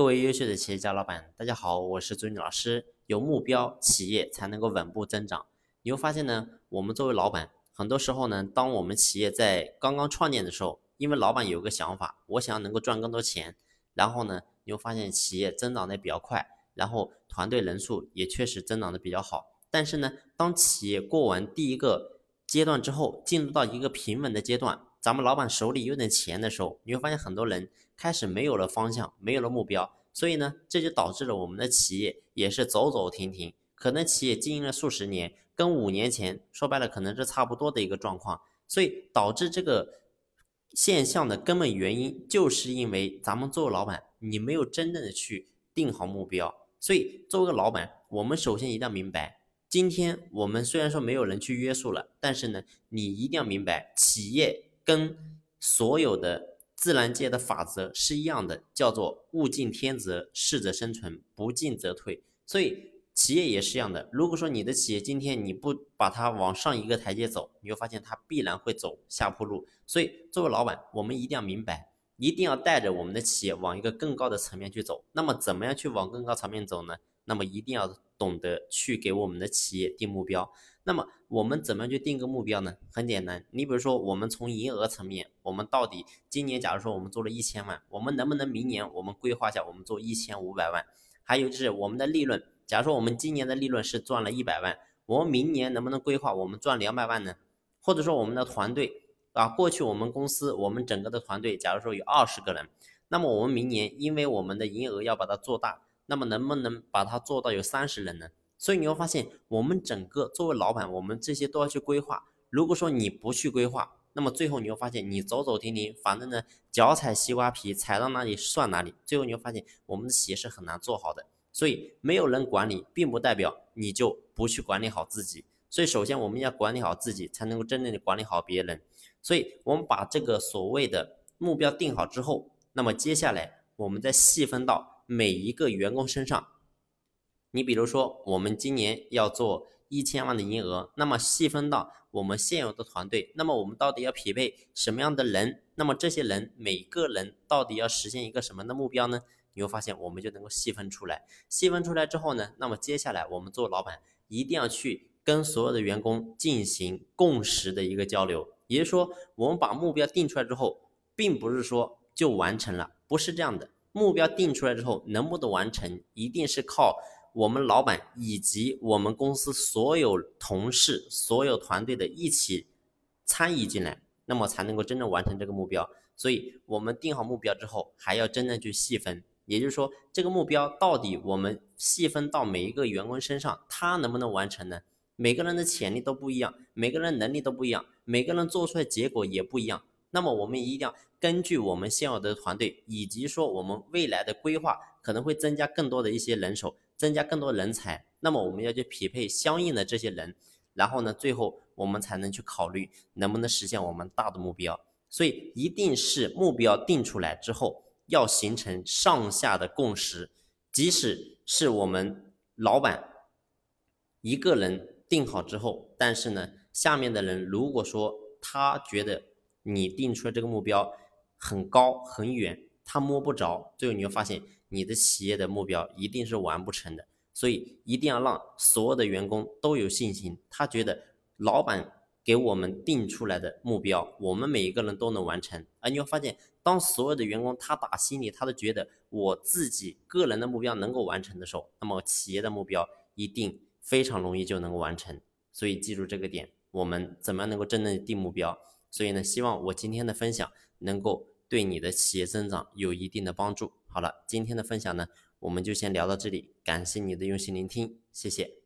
各位优秀的企业家老板，大家好，我是朱军老师。有目标，企业才能够稳步增长。你会发现呢，我们作为老板，很多时候呢，当我们企业在刚刚创建的时候，因为老板有个想法，我想要能够赚更多钱，然后呢，你会发现企业增长的比较快，然后团队人数也确实增长的比较好。但是呢，当企业过完第一个阶段之后，进入到一个平稳的阶段，咱们老板手里有点钱的时候，你会发现很多人开始没有了方向，没有了目标，所以呢，这就导致了我们的企业也是走走停停。可能企业经营了数十年，跟五年前说白了可能是差不多的一个状况，所以导致这个现象的根本原因，就是因为咱们作为老板，你没有真正的去定好目标。所以作为个老板，我们首先一定要明白。今天我们虽然说没有人去约束了，但是呢，你一定要明白，企业跟所有的自然界的法则是一样的，叫做物竞天择，适者生存，不进则退。所以企业也是一样的。如果说你的企业今天你不把它往上一个台阶走，你会发现它必然会走下坡路。所以作为老板，我们一定要明白，一定要带着我们的企业往一个更高的层面去走。那么怎么样去往更高层面走呢？那么一定要懂得去给我们的企业定目标。那么我们怎么样去定个目标呢？很简单，你比如说我们从营业额层面，我们到底今年假如说我们做了一千万，我们能不能明年我们规划一下我们做一千五百万？还有就是我们的利润，假如说我们今年的利润是赚了一百万，我们明年能不能规划我们赚两百万呢？或者说我们的团队啊，过去我们公司我们整个的团队假如说有二十个人，那么我们明年因为我们的营业额要把它做大。那么能不能把它做到有三十人呢？所以你会发现，我们整个作为老板，我们这些都要去规划。如果说你不去规划，那么最后你会发现，你走走停停，反正呢脚踩西瓜皮，踩到哪里算哪里。最后你会发现，我们的企业是很难做好的。所以没有人管理，并不代表你就不去管理好自己。所以首先我们要管理好自己，才能够真正的管理好别人。所以我们把这个所谓的目标定好之后，那么接下来我们再细分到。每一个员工身上，你比如说，我们今年要做一千万的营业额，那么细分到我们现有的团队，那么我们到底要匹配什么样的人？那么这些人每个人到底要实现一个什么的目标呢？你会发现，我们就能够细分出来。细分出来之后呢，那么接下来我们做老板一定要去跟所有的员工进行共识的一个交流。也就是说，我们把目标定出来之后，并不是说就完成了，不是这样的。目标定出来之后，能不能完成，一定是靠我们老板以及我们公司所有同事、所有团队的一起参与进来，那么才能够真正完成这个目标。所以，我们定好目标之后，还要真正去细分，也就是说，这个目标到底我们细分到每一个员工身上，他能不能完成呢？每个人的潜力都不一样，每个人能力都不一样，每个人做出来结果也不一样。那么我们一定要根据我们现有的团队，以及说我们未来的规划，可能会增加更多的一些人手，增加更多人才。那么我们要去匹配相应的这些人，然后呢，最后我们才能去考虑能不能实现我们大的目标。所以一定是目标定出来之后，要形成上下的共识。即使是我们老板一个人定好之后，但是呢，下面的人如果说他觉得，你定出来这个目标很高很远，他摸不着，最后你会发现你的企业的目标一定是完不成的。所以一定要让所有的员工都有信心，他觉得老板给我们定出来的目标，我们每一个人都能完成。而你会发现，当所有的员工他打心里他都觉得我自己个人的目标能够完成的时候，那么企业的目标一定非常容易就能够完成。所以记住这个点，我们怎么样能够真正定目标？所以呢，希望我今天的分享能够对你的企业增长有一定的帮助。好了，今天的分享呢，我们就先聊到这里，感谢你的用心聆听，谢谢。